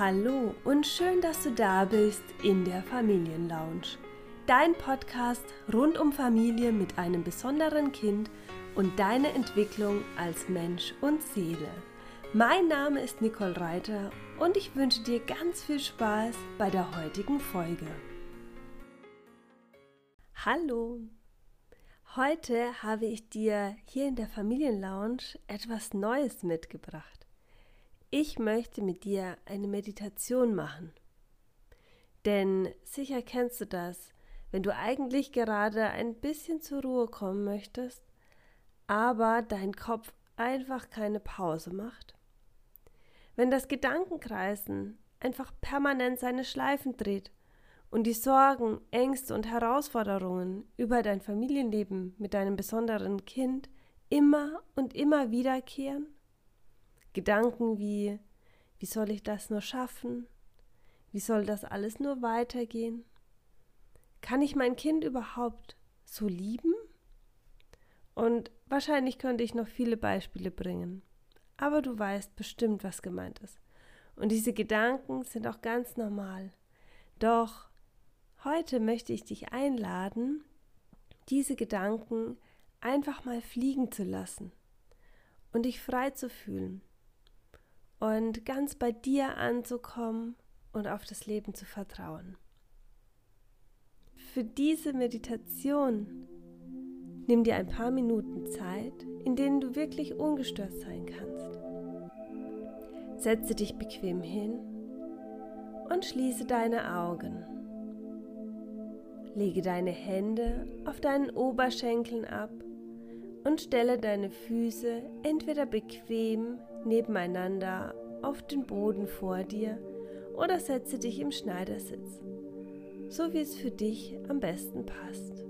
Hallo und schön, dass du da bist in der Familienlounge. Dein Podcast rund um Familie mit einem besonderen Kind und deine Entwicklung als Mensch und Seele. Mein Name ist Nicole Reiter und ich wünsche dir ganz viel Spaß bei der heutigen Folge. Hallo! Heute habe ich dir hier in der Familienlounge etwas Neues mitgebracht. Ich möchte mit dir eine Meditation machen. Denn sicher kennst du das, wenn du eigentlich gerade ein bisschen zur Ruhe kommen möchtest, aber dein Kopf einfach keine Pause macht. Wenn das Gedankenkreisen einfach permanent seine Schleifen dreht und die Sorgen, Ängste und Herausforderungen über dein Familienleben mit deinem besonderen Kind immer und immer wiederkehren? Gedanken wie, wie soll ich das nur schaffen? Wie soll das alles nur weitergehen? Kann ich mein Kind überhaupt so lieben? Und wahrscheinlich könnte ich noch viele Beispiele bringen. Aber du weißt bestimmt, was gemeint ist. Und diese Gedanken sind auch ganz normal. Doch heute möchte ich dich einladen, diese Gedanken einfach mal fliegen zu lassen und dich frei zu fühlen und ganz bei dir anzukommen und auf das Leben zu vertrauen. Für diese Meditation nimm dir ein paar Minuten Zeit, in denen du wirklich ungestört sein kannst. Setze dich bequem hin und schließe deine Augen. Lege deine Hände auf deinen Oberschenkeln ab und stelle deine Füße entweder bequem nebeneinander auf den Boden vor dir oder setze dich im Schneidersitz, so wie es für dich am besten passt.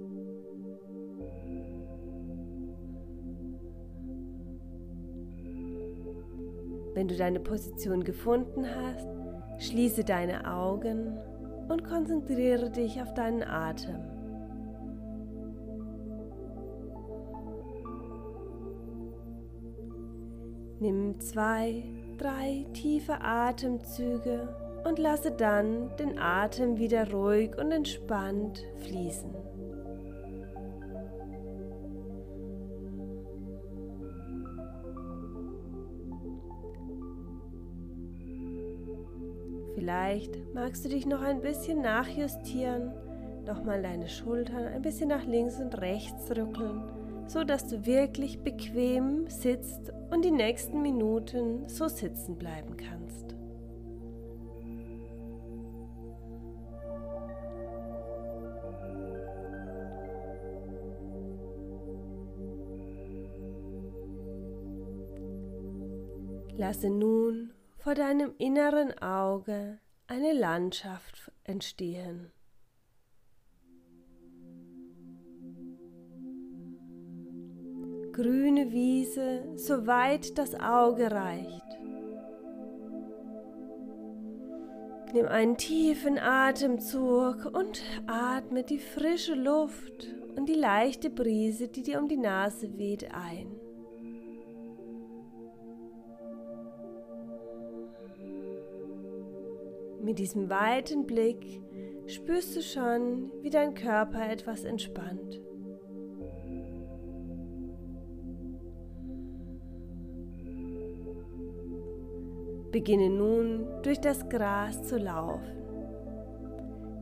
Wenn du deine Position gefunden hast, schließe deine Augen und konzentriere dich auf deinen Atem. Nimm zwei, drei tiefe Atemzüge und lasse dann den Atem wieder ruhig und entspannt fließen. Vielleicht magst du dich noch ein bisschen nachjustieren, nochmal deine Schultern ein bisschen nach links und rechts rückeln so dass du wirklich bequem sitzt und die nächsten Minuten so sitzen bleiben kannst. Lasse nun vor deinem inneren Auge eine Landschaft entstehen. Grüne Wiese, soweit das Auge reicht. Nimm einen tiefen Atemzug und atme die frische Luft und die leichte Brise, die dir um die Nase weht, ein. Mit diesem weiten Blick spürst du schon, wie dein Körper etwas entspannt. Beginne nun durch das Gras zu laufen.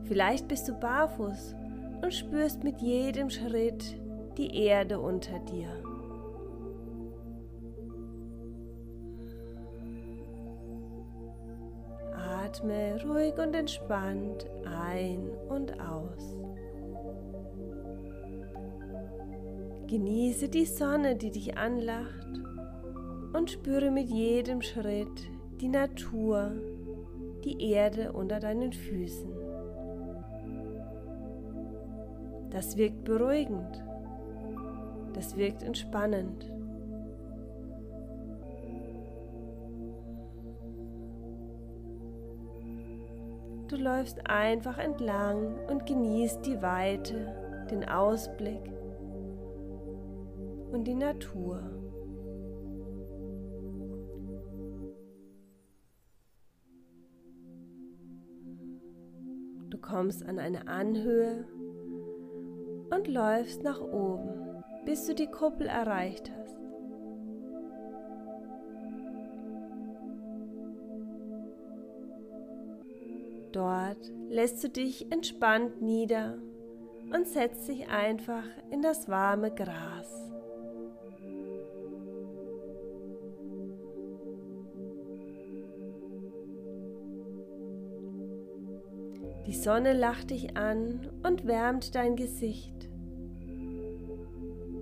Vielleicht bist du barfuß und spürst mit jedem Schritt die Erde unter dir. Atme ruhig und entspannt ein und aus. Genieße die Sonne, die dich anlacht und spüre mit jedem Schritt die Natur, die Erde unter deinen Füßen. Das wirkt beruhigend, das wirkt entspannend. Du läufst einfach entlang und genießt die Weite, den Ausblick und die Natur. Du kommst an eine Anhöhe und läufst nach oben, bis du die Kuppel erreicht hast. Dort lässt du dich entspannt nieder und setzt dich einfach in das warme Gras. Sonne lacht dich an und wärmt dein Gesicht.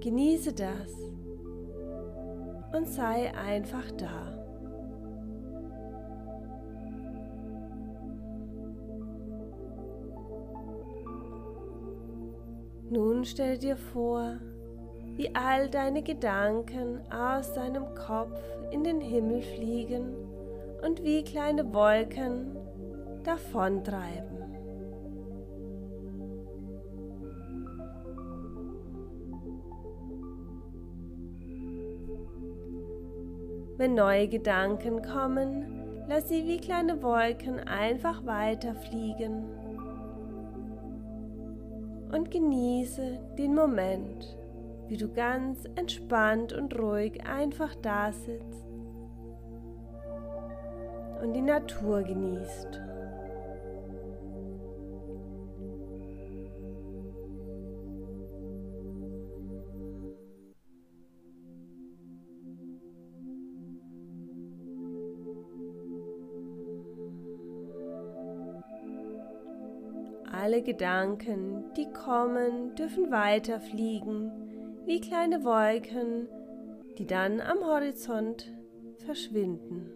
Genieße das und sei einfach da. Nun stell dir vor, wie all deine Gedanken aus deinem Kopf in den Himmel fliegen und wie kleine Wolken davontreiben. Wenn neue Gedanken kommen, lass sie wie kleine Wolken einfach weiterfliegen und genieße den Moment, wie du ganz entspannt und ruhig einfach da sitzt und die Natur genießt. Alle Gedanken, die kommen, dürfen weiterfliegen, wie kleine Wolken, die dann am Horizont verschwinden.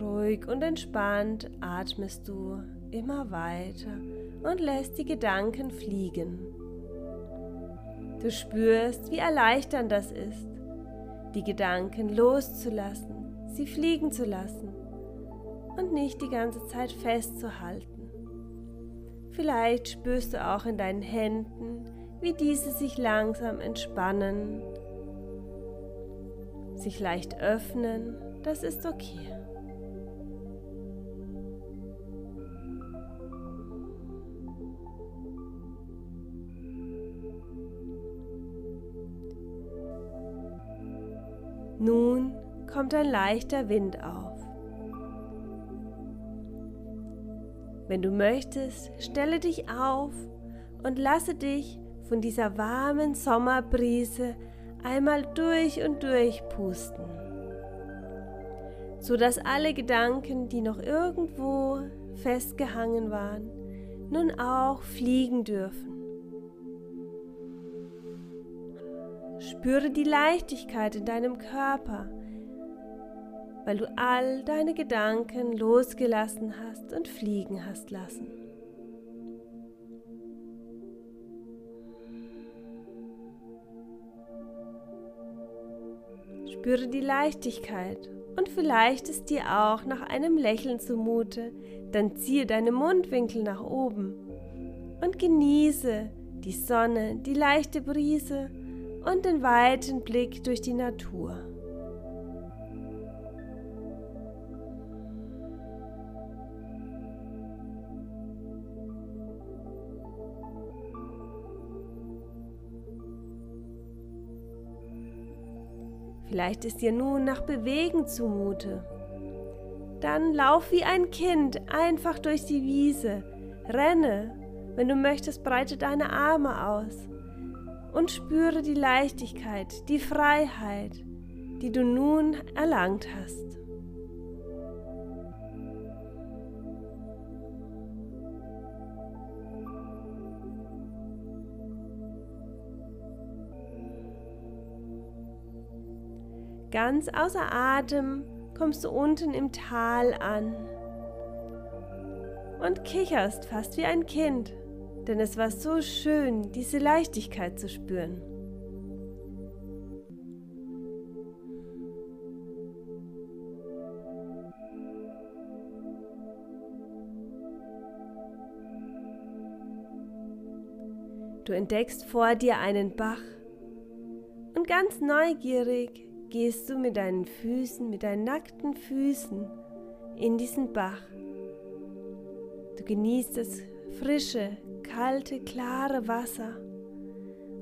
Ruhig und entspannt atmest du immer weiter und lässt die Gedanken fliegen. Du spürst, wie erleichternd das ist, die Gedanken loszulassen, sie fliegen zu lassen und nicht die ganze Zeit festzuhalten. Vielleicht spürst du auch in deinen Händen, wie diese sich langsam entspannen, sich leicht öffnen, das ist okay. Nun kommt ein leichter Wind auf. Wenn du möchtest, stelle dich auf und lasse dich von dieser warmen Sommerbrise einmal durch und durch pusten, sodass alle Gedanken, die noch irgendwo festgehangen waren, nun auch fliegen dürfen. Spüre die Leichtigkeit in deinem Körper, weil du all deine Gedanken losgelassen hast und fliegen hast lassen. Spüre die Leichtigkeit und vielleicht ist dir auch nach einem Lächeln zumute, dann ziehe deine Mundwinkel nach oben und genieße die Sonne, die leichte Brise und den weiten Blick durch die Natur. Vielleicht ist dir nun nach Bewegen zumute. Dann lauf wie ein Kind einfach durch die Wiese. Renne. Wenn du möchtest, breite deine Arme aus und spüre die Leichtigkeit, die Freiheit, die du nun erlangt hast. Ganz außer Atem kommst du unten im Tal an und kicherst fast wie ein Kind denn es war so schön, diese Leichtigkeit zu spüren. Du entdeckst vor dir einen Bach und ganz neugierig gehst du mit deinen Füßen, mit deinen nackten Füßen in diesen Bach. Du genießt das frische, kalte, klare Wasser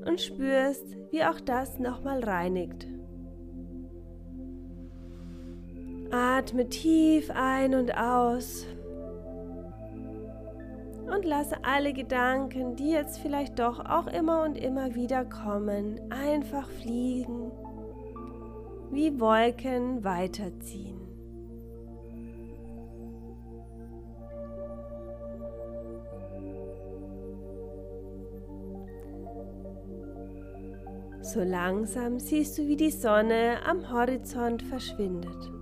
und spürst, wie auch das nochmal reinigt. Atme tief ein und aus und lasse alle Gedanken, die jetzt vielleicht doch auch immer und immer wieder kommen, einfach fliegen, wie Wolken weiterziehen. So langsam siehst du, wie die Sonne am Horizont verschwindet.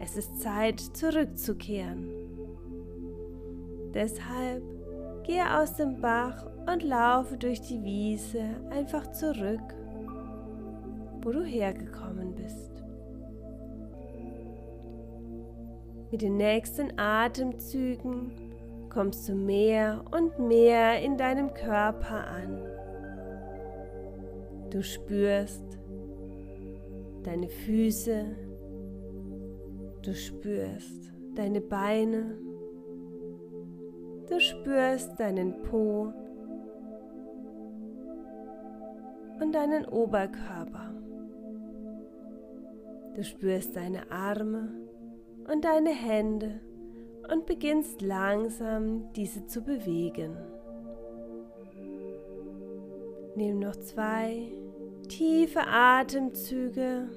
Es ist Zeit, zurückzukehren. Deshalb gehe aus dem Bach und laufe durch die Wiese einfach zurück, wo du hergekommen bist. Mit den nächsten Atemzügen kommst du mehr und mehr in deinem Körper an. Du spürst deine Füße, du spürst deine Beine, du spürst deinen Po und deinen Oberkörper. Du spürst deine Arme und deine Hände und beginnst langsam diese zu bewegen. Nimm noch zwei tiefe Atemzüge.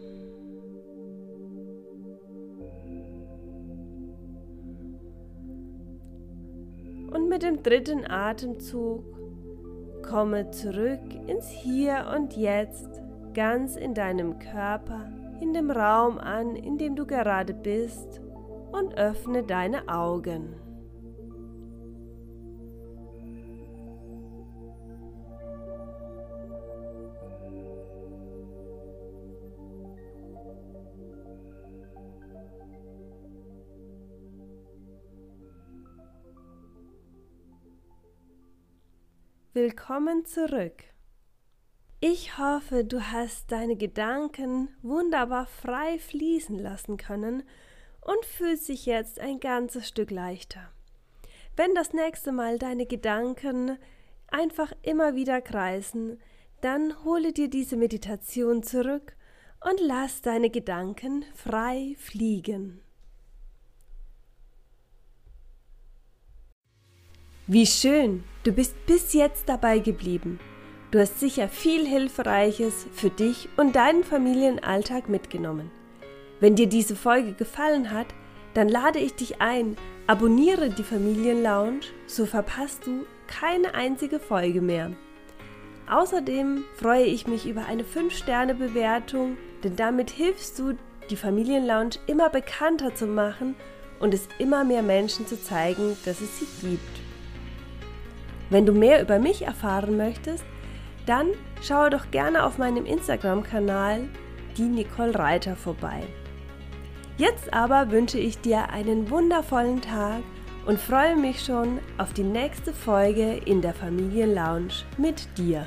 Und mit dem dritten Atemzug komme zurück ins Hier und Jetzt, ganz in deinem Körper, in dem Raum an, in dem du gerade bist und öffne deine Augen. Willkommen zurück. Ich hoffe, du hast deine Gedanken wunderbar frei fließen lassen können und fühlst dich jetzt ein ganzes Stück leichter. Wenn das nächste Mal deine Gedanken einfach immer wieder kreisen, dann hole dir diese Meditation zurück und lass deine Gedanken frei fliegen. Wie schön, du bist bis jetzt dabei geblieben. Du hast sicher viel Hilfreiches für dich und deinen Familienalltag mitgenommen. Wenn dir diese Folge gefallen hat, dann lade ich dich ein, abonniere die Familienlounge, so verpasst du keine einzige Folge mehr. Außerdem freue ich mich über eine 5-Sterne-Bewertung, denn damit hilfst du, die Familienlounge immer bekannter zu machen und es immer mehr Menschen zu zeigen, dass es sie gibt. Wenn du mehr über mich erfahren möchtest, dann schaue doch gerne auf meinem Instagram-Kanal die Nicole Reiter vorbei. Jetzt aber wünsche ich dir einen wundervollen Tag und freue mich schon auf die nächste Folge in der Familienlounge mit dir.